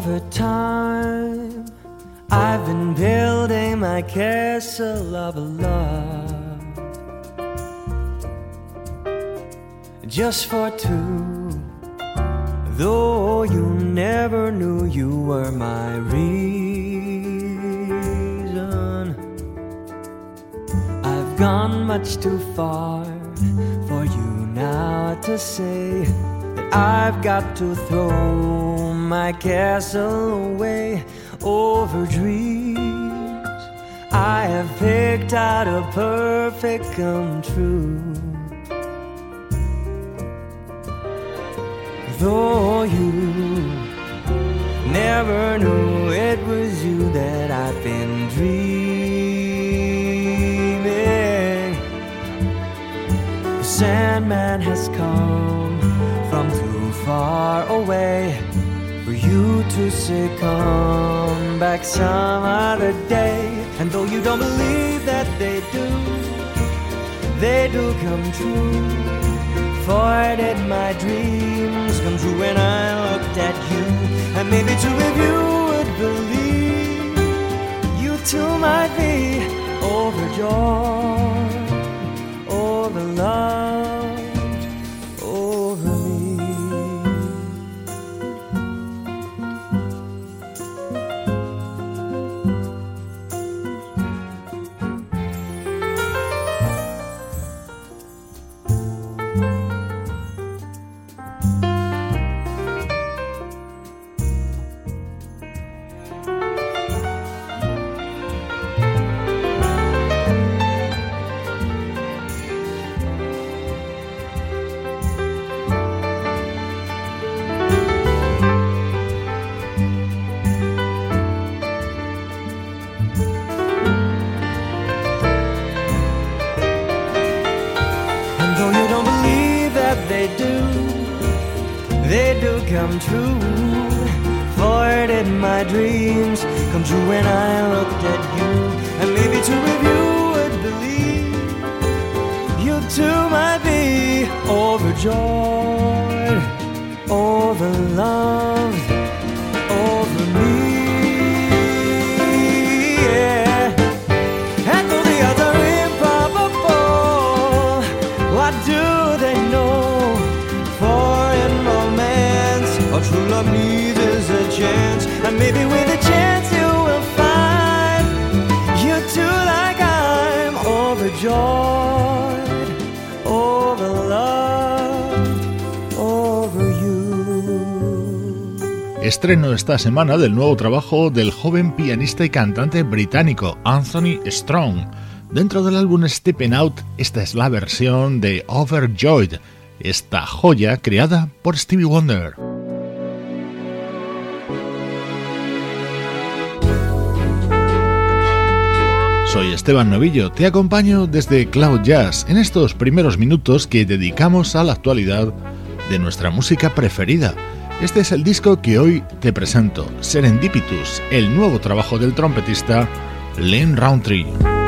Over time, I've been building my castle of love just for two. Though you never knew you were my reason, I've gone much too far for you now to say I've got to throw my castle away over dreams. I have picked out a perfect come true. Though you never knew it was you that I've been dreaming. The Sandman has to say, Come back some other day. And though you don't believe that they do, they do come true. For did my dreams come true when I looked at you? And maybe two of you would believe you too might be overjoyed, overloved, Estreno esta semana del nuevo trabajo del joven pianista y cantante británico Anthony Strong. Dentro del álbum Stepping Out, esta es la versión de Overjoyed, esta joya creada por Stevie Wonder. Soy Esteban Novillo, te acompaño desde Cloud Jazz en estos primeros minutos que dedicamos a la actualidad de nuestra música preferida. Este es el disco que hoy te presento, Serendipitus, el nuevo trabajo del trompetista Len Roundtree.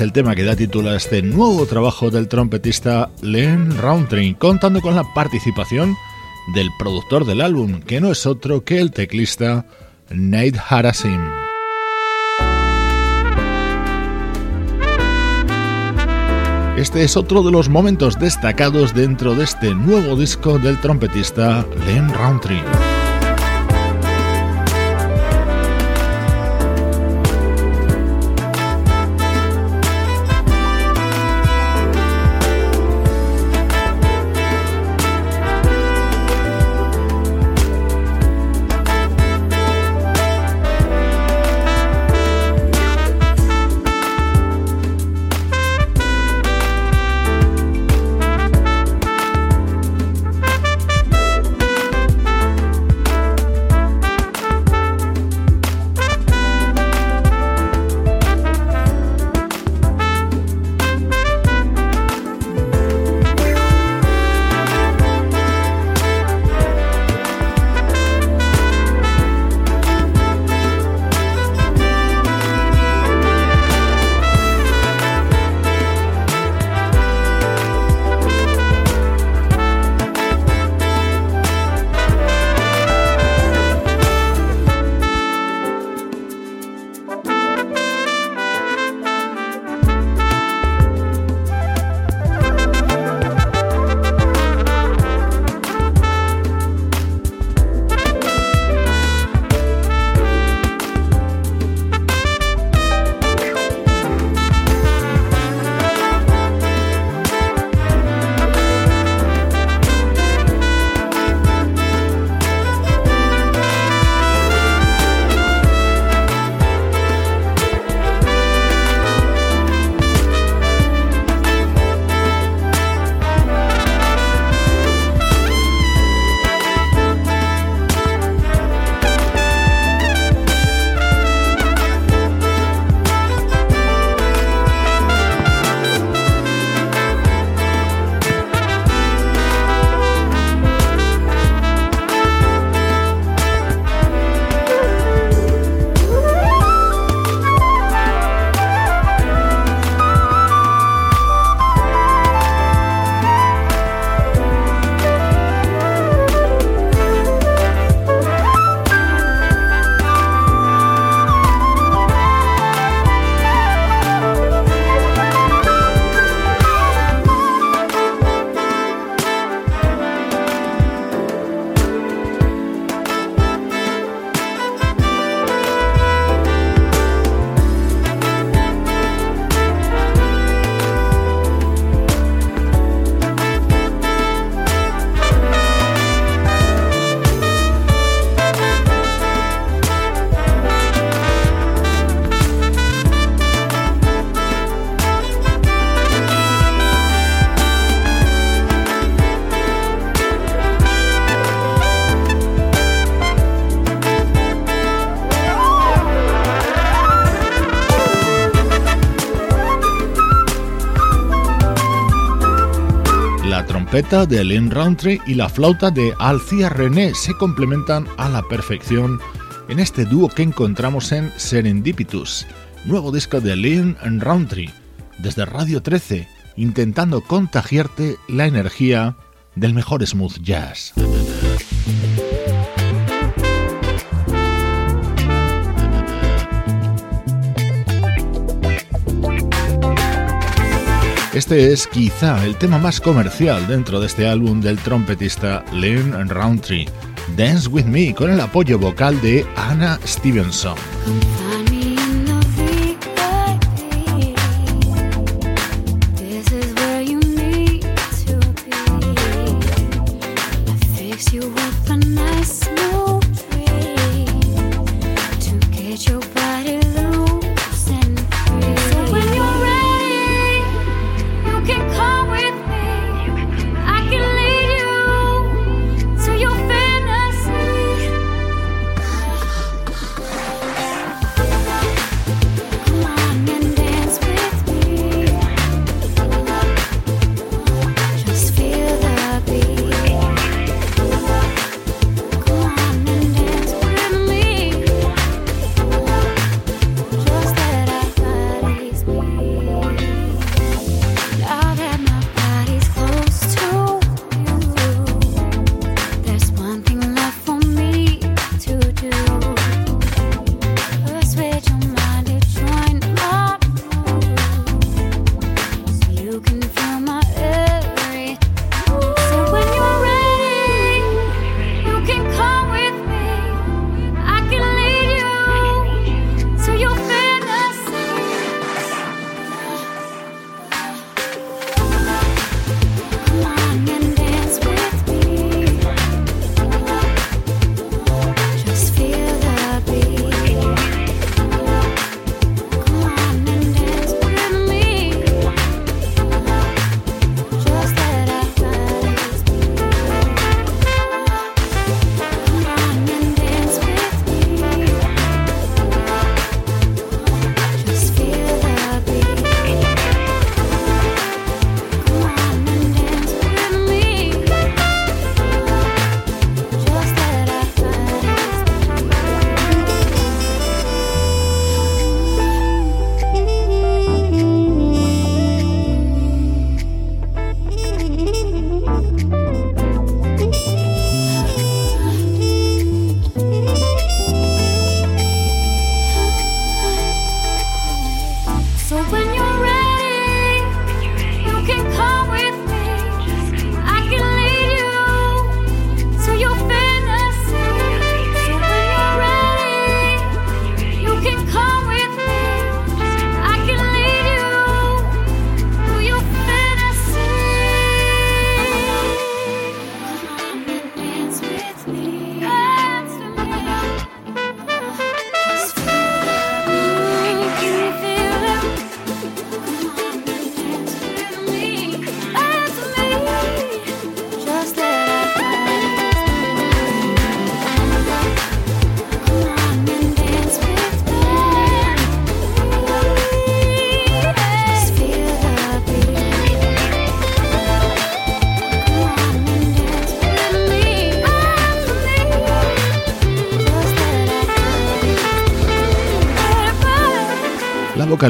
El tema que da título a este nuevo trabajo del trompetista Len Roundtree, contando con la participación del productor del álbum, que no es otro que el teclista Nate Harasim. Este es otro de los momentos destacados dentro de este nuevo disco del trompetista Len Roundtree. De Lynn Roundtree y la flauta de Alcia René se complementan a la perfección en este dúo que encontramos en Serendipitus, nuevo disco de Lynn Roundtree, desde Radio 13, intentando contagiarte la energía del mejor smooth jazz. Este es quizá el tema más comercial dentro de este álbum del trompetista Lynn Roundtree, Dance With Me, con el apoyo vocal de Anna Stevenson.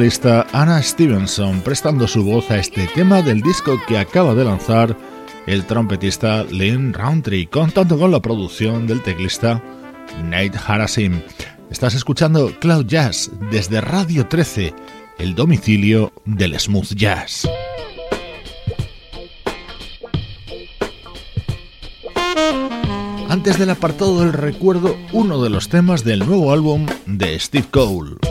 Vocalista Anna Stevenson prestando su voz a este tema del disco que acaba de lanzar el trompetista Lynn Roundtree, contando con la producción del teclista Nate Harasim. Estás escuchando Cloud Jazz desde Radio 13, el domicilio del smooth jazz. Antes del apartado del recuerdo, uno de los temas del nuevo álbum de Steve Cole.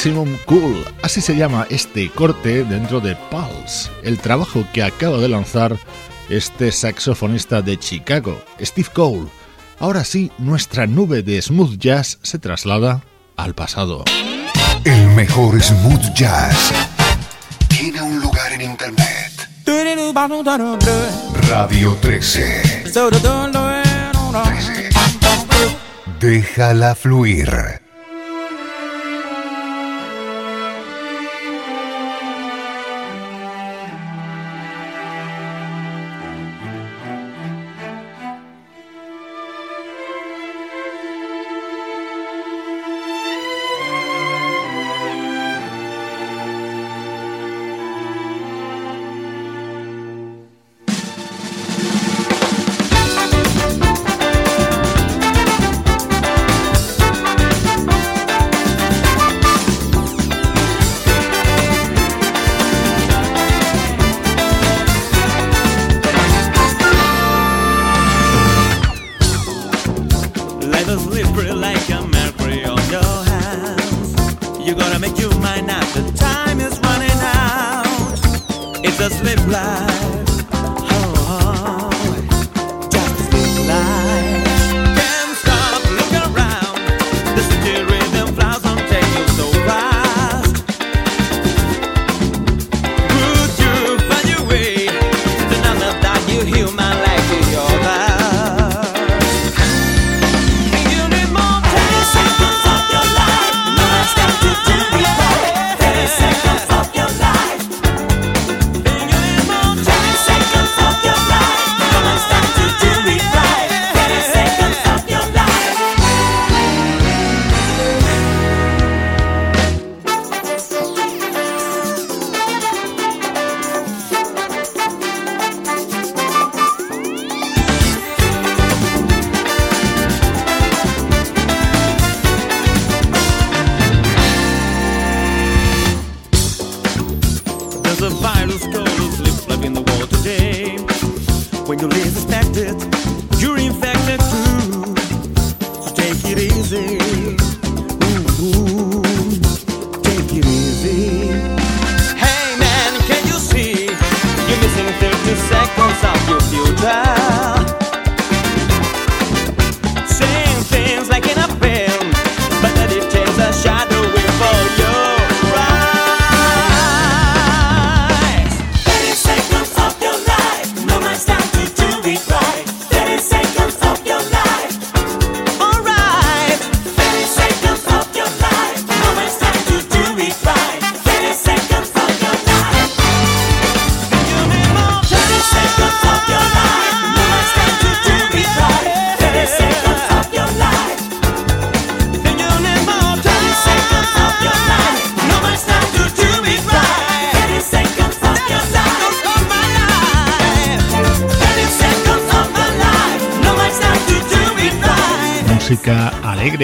Maximum Cool, así se llama este corte dentro de Pulse, el trabajo que acaba de lanzar este saxofonista de Chicago, Steve Cole. Ahora sí, nuestra nube de smooth jazz se traslada al pasado. El mejor smooth jazz tiene un lugar en internet. Radio 13. 13. Déjala fluir.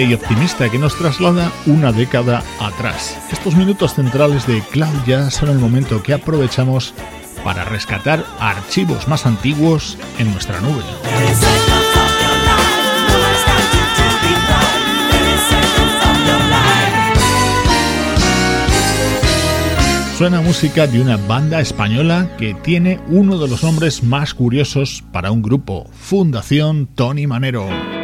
Y optimista que nos traslada una década atrás. Estos minutos centrales de Cloud Jazz son el momento que aprovechamos para rescatar archivos más antiguos en nuestra nube. Suena música de una banda española que tiene uno de los nombres más curiosos para un grupo, Fundación Tony Manero.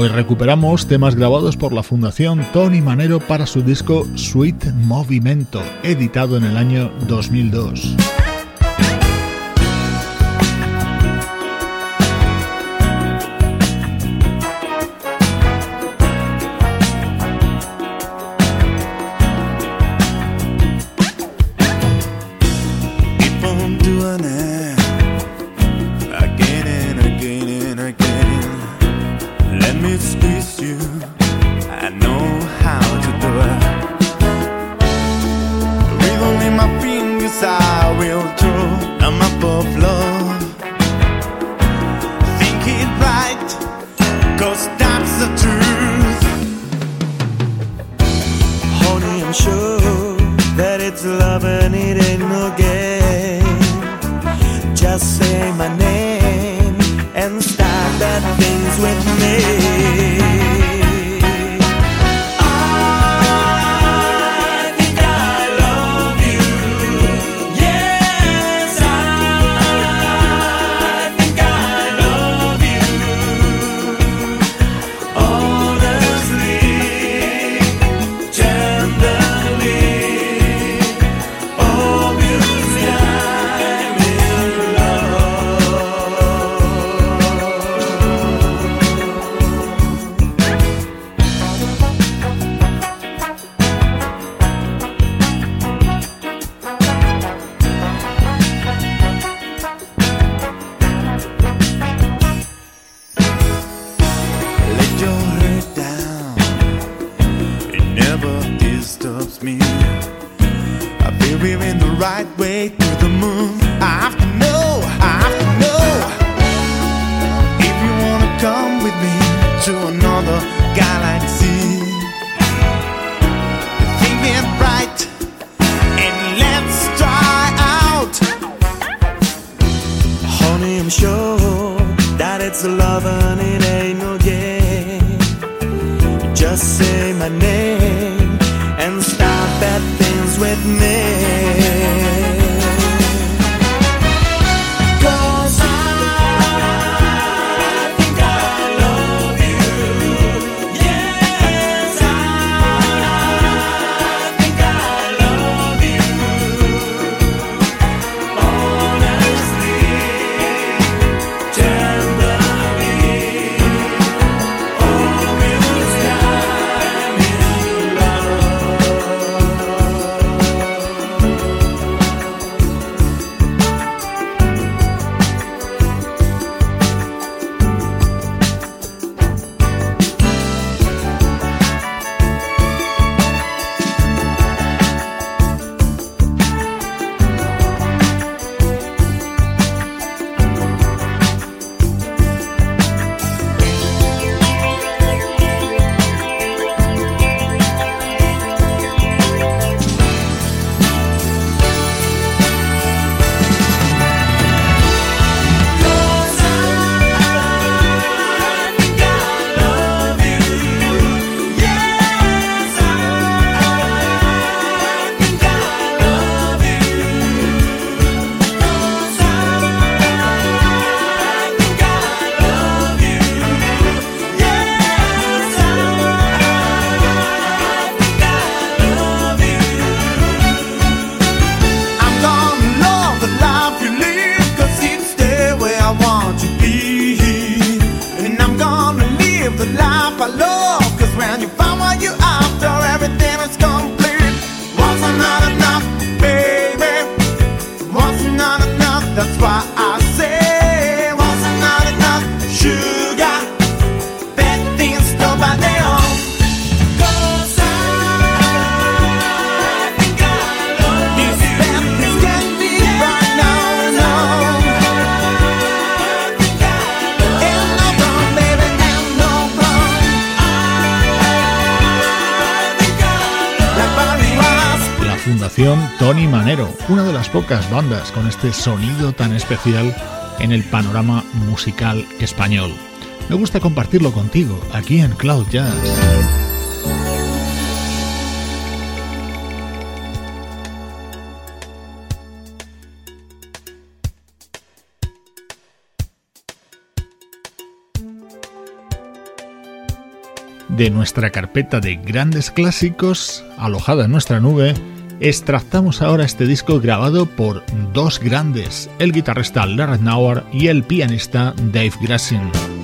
Hoy recuperamos temas grabados por la Fundación Tony Manero para su disco Sweet Movimento, editado en el año 2002. And start that things with me. With me. Tony Manero, una de las pocas bandas con este sonido tan especial en el panorama musical español. Me gusta compartirlo contigo aquí en Cloud Jazz. De nuestra carpeta de grandes clásicos, alojada en nuestra nube, extractamos ahora este disco grabado por dos grandes, el guitarrista Larry Nauer y el pianista Dave Grassin.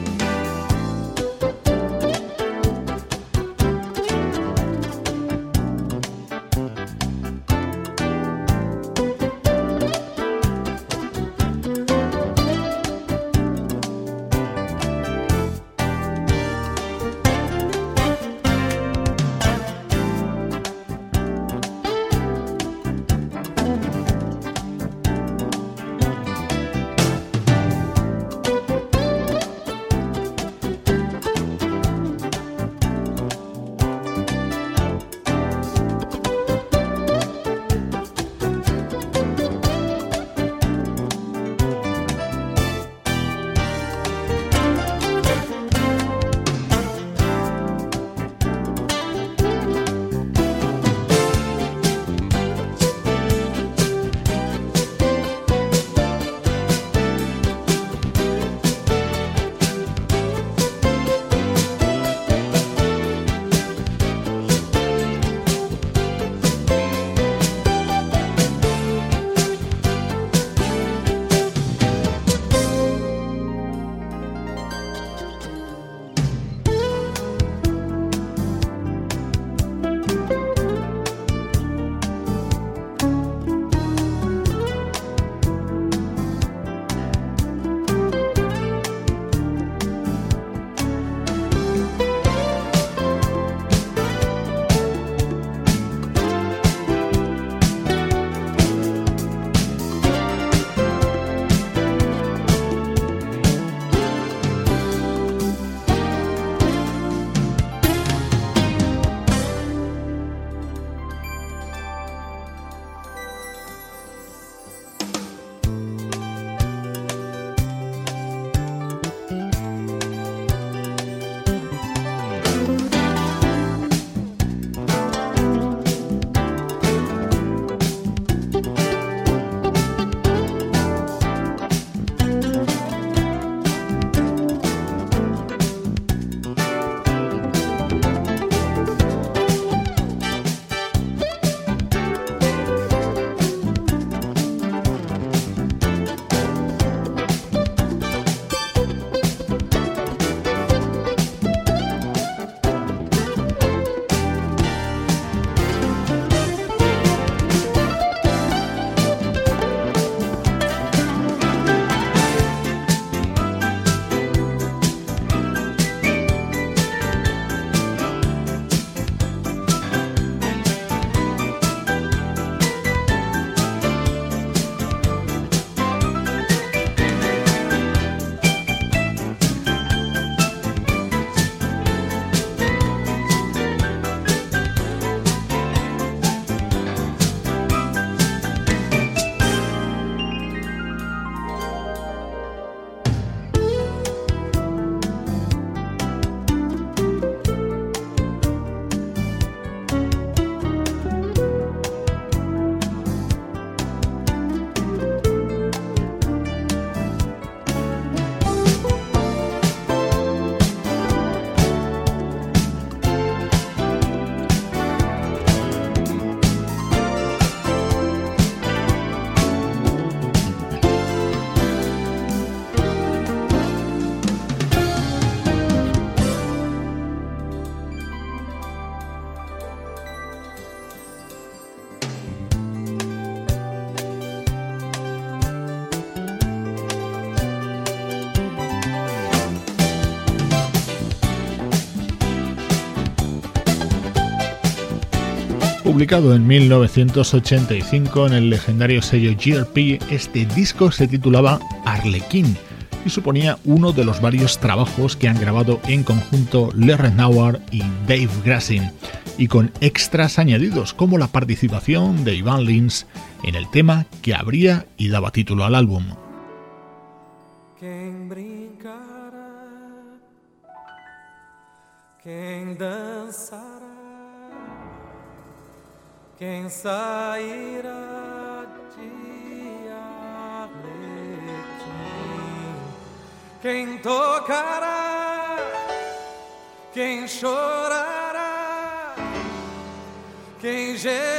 Publicado en 1985 en el legendario sello GRP, este disco se titulaba Arlequín y suponía uno de los varios trabajos que han grabado en conjunto Larry Nauer y Dave Grassin, y con extras añadidos como la participación de Ivan Lins en el tema que abría y daba título al álbum. Sairá de Arlequim, quem tocará, quem chorará, quem gemerá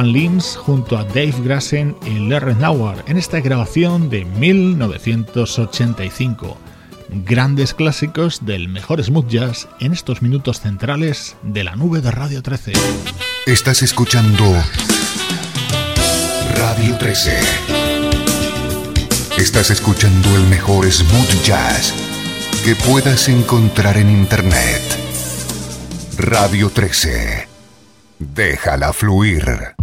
Van Lins junto a Dave Grassen y Larry Nauer en esta grabación de 1985. Grandes clásicos del mejor smooth jazz en estos minutos centrales de la nube de Radio 13. Estás escuchando Radio 13. Estás escuchando el mejor smooth jazz que puedas encontrar en Internet. Radio 13. Déjala fluir.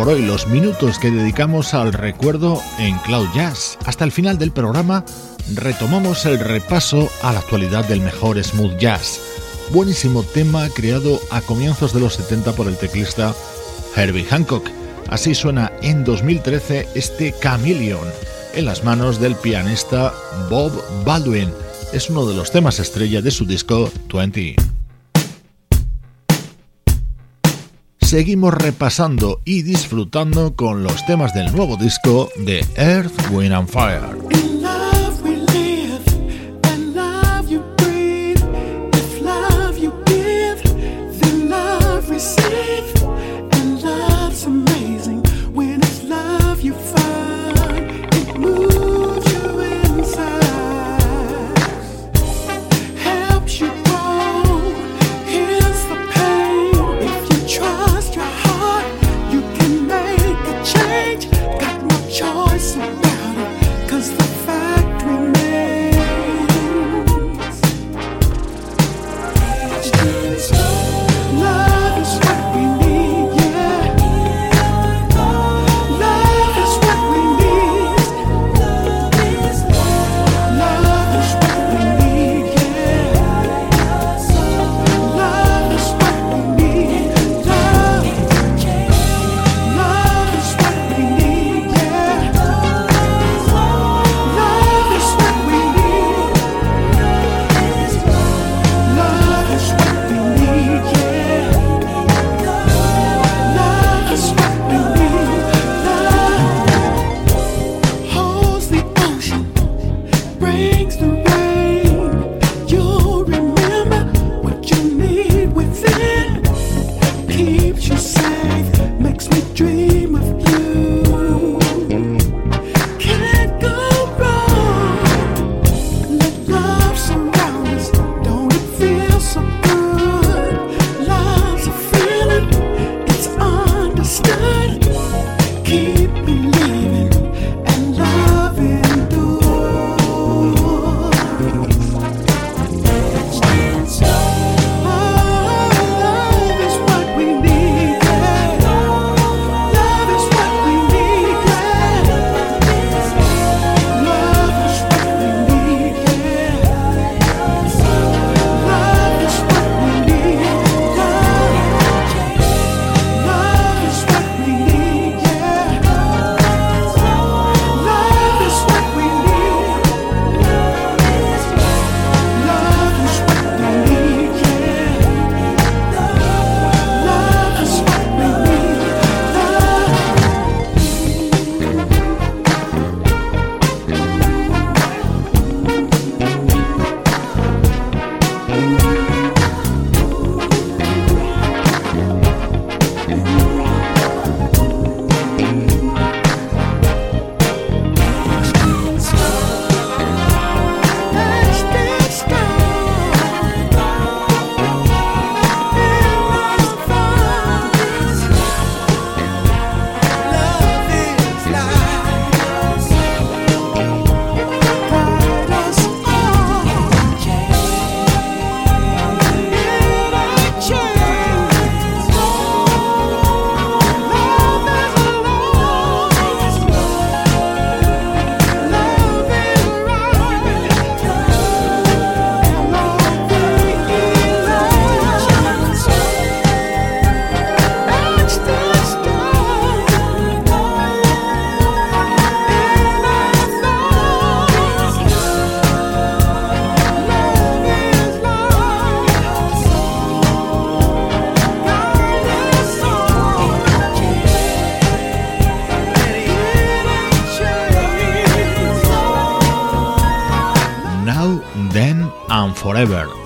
Por hoy los minutos que dedicamos al recuerdo en Cloud Jazz. Hasta el final del programa retomamos el repaso a la actualidad del mejor smooth jazz. Buenísimo tema creado a comienzos de los 70 por el teclista Herbie Hancock. Así suena en 2013 este Chameleon en las manos del pianista Bob Baldwin. Es uno de los temas estrella de su disco 20. Seguimos repasando y disfrutando con los temas del nuevo disco de Earth, Wind and Fire. Christmas.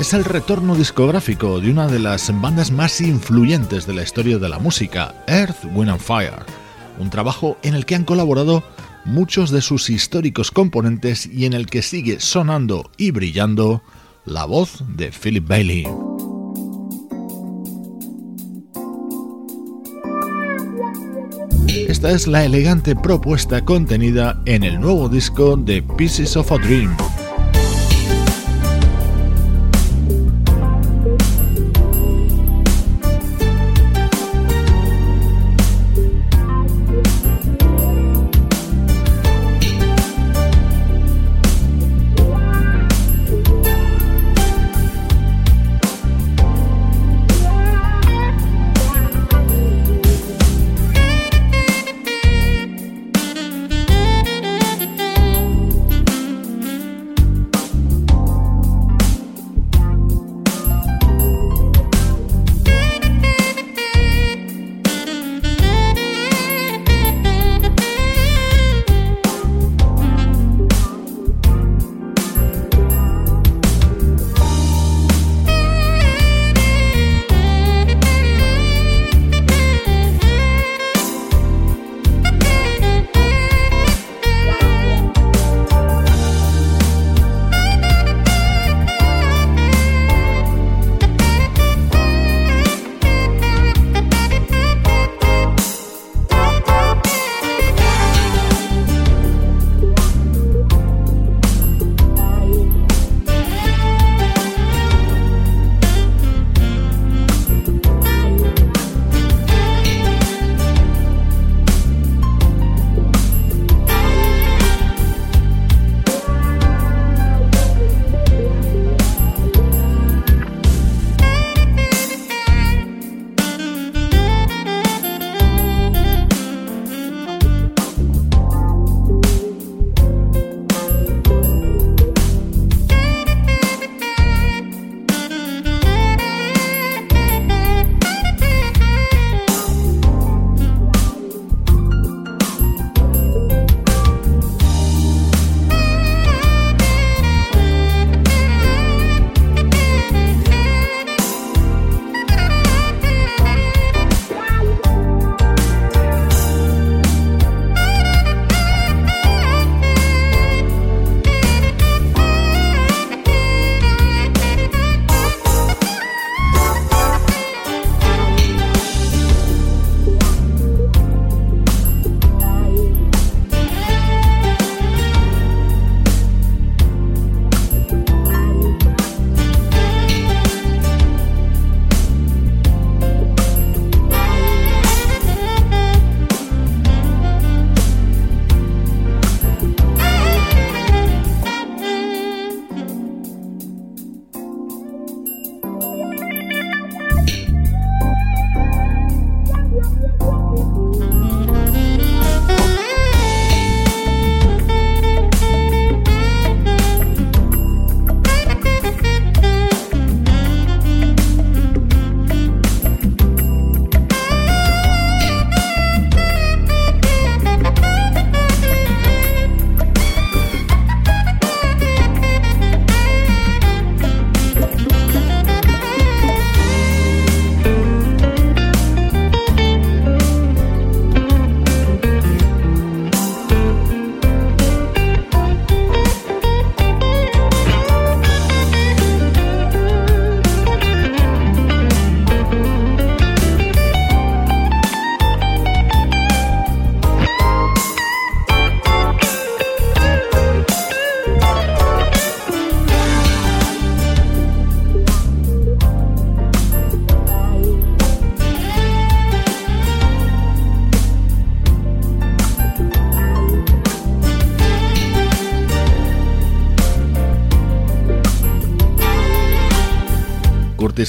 Es el retorno discográfico de una de las bandas más influyentes de la historia de la música, Earth, Wind and Fire, un trabajo en el que han colaborado muchos de sus históricos componentes y en el que sigue sonando y brillando la voz de Philip Bailey. Esta es la elegante propuesta contenida en el nuevo disco de Pieces of a Dream.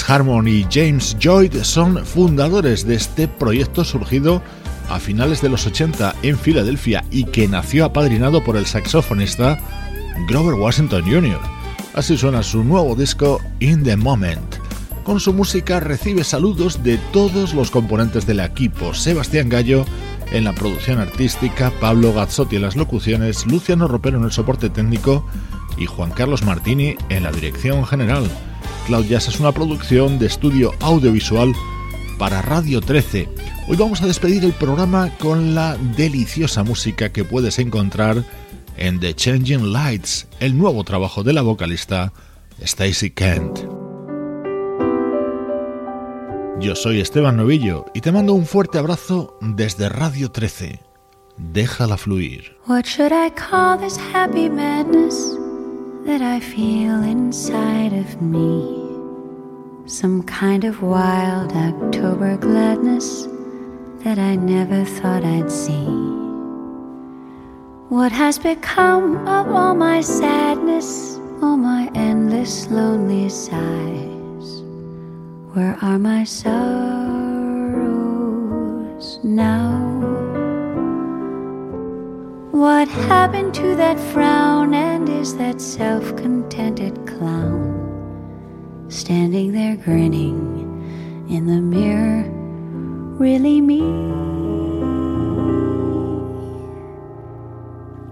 Harmon y James Lloyd son fundadores de este proyecto surgido a finales de los 80 en Filadelfia y que nació apadrinado por el saxofonista Grover Washington Jr. Así suena su nuevo disco In the Moment. Con su música recibe saludos de todos los componentes del equipo. Sebastián Gallo en la producción artística, Pablo Gazzotti en las locuciones, Luciano Ropero en el soporte técnico y Juan Carlos Martini en la dirección general. Cloud es una producción de estudio audiovisual para Radio 13. Hoy vamos a despedir el programa con la deliciosa música que puedes encontrar en The Changing Lights, el nuevo trabajo de la vocalista Stacy Kent. Yo soy Esteban Novillo y te mando un fuerte abrazo desde Radio 13. Déjala fluir. That I feel inside of me. Some kind of wild October gladness that I never thought I'd see. What has become of all my sadness, all my endless lonely sighs? Where are my sorrows now? What happened to that frown and is that self contented clown? Standing there grinning in the mirror really me?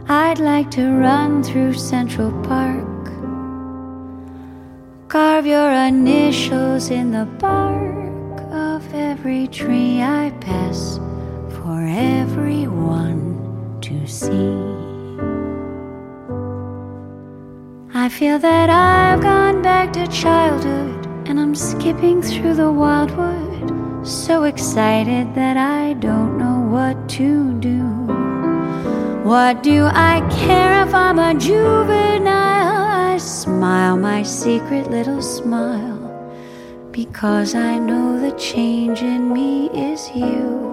I'd like to run through Central Park, carve your initials in the bark of every tree I pass for everyone to see. I feel that I've gone back to childhood and I'm skipping through the wildwood, so excited that I don't know what to do. What do I care if I'm a juvenile? I smile my secret little smile because I know the change in me is you.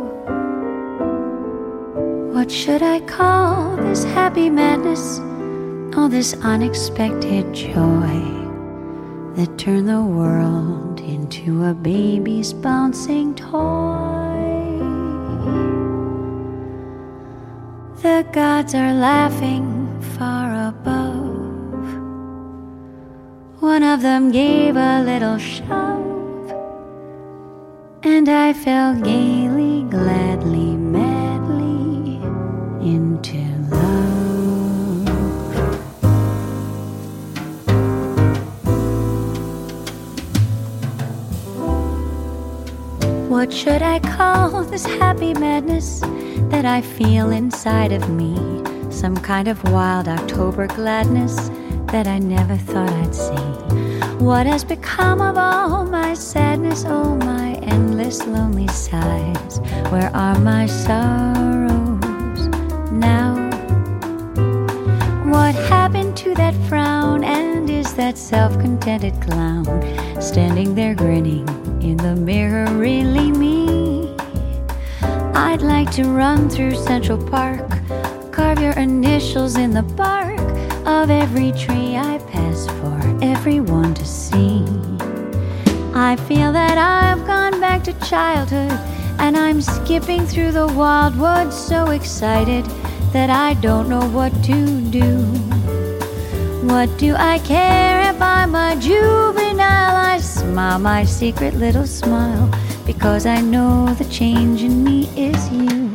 What should I call this happy madness? All this unexpected joy that turned the world into a baby's bouncing toy. The gods are laughing far above. One of them gave a little shove, and I fell gaily, gladly What should I call this happy madness that I feel inside of me? Some kind of wild October gladness that I never thought I'd see. What has become of all my sadness, all my endless lonely sighs? Where are my sorrows? now? What happened to that frown? That self contented clown standing there grinning in the mirror really me? I'd like to run through Central Park, carve your initials in the bark of every tree I pass for everyone to see. I feel that I've gone back to childhood and I'm skipping through the wildwood so excited that I don't know what to do. What do I care if I'm a juvenile? I smile my secret little smile because I know the change in me is you.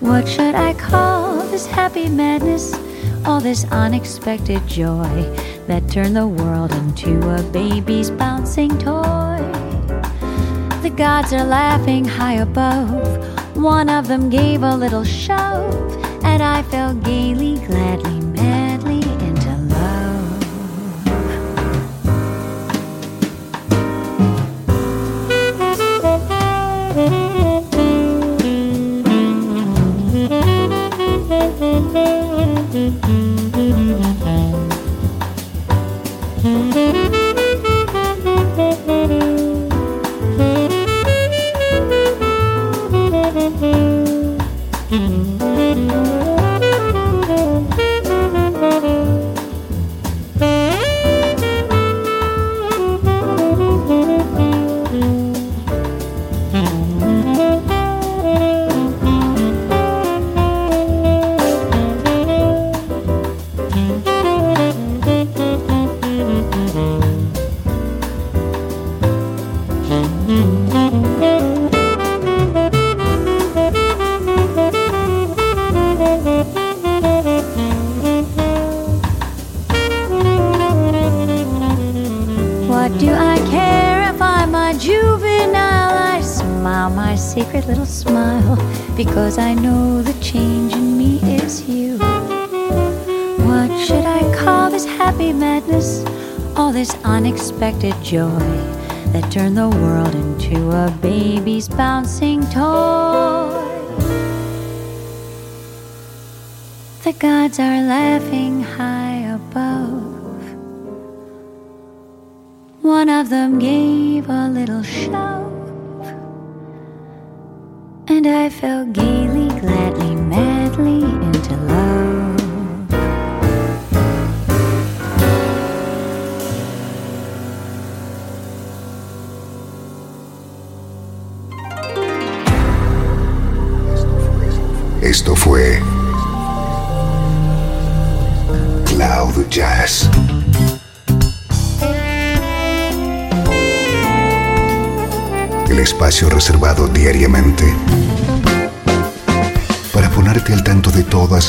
What should I call this happy madness? All this unexpected joy that turned the world into a baby's bouncing toy. The gods are laughing high above one of them gave a little shove, and I fell gaily, gladly, unexpected joy that turned the world into a baby's bouncing toy. The gods are laughing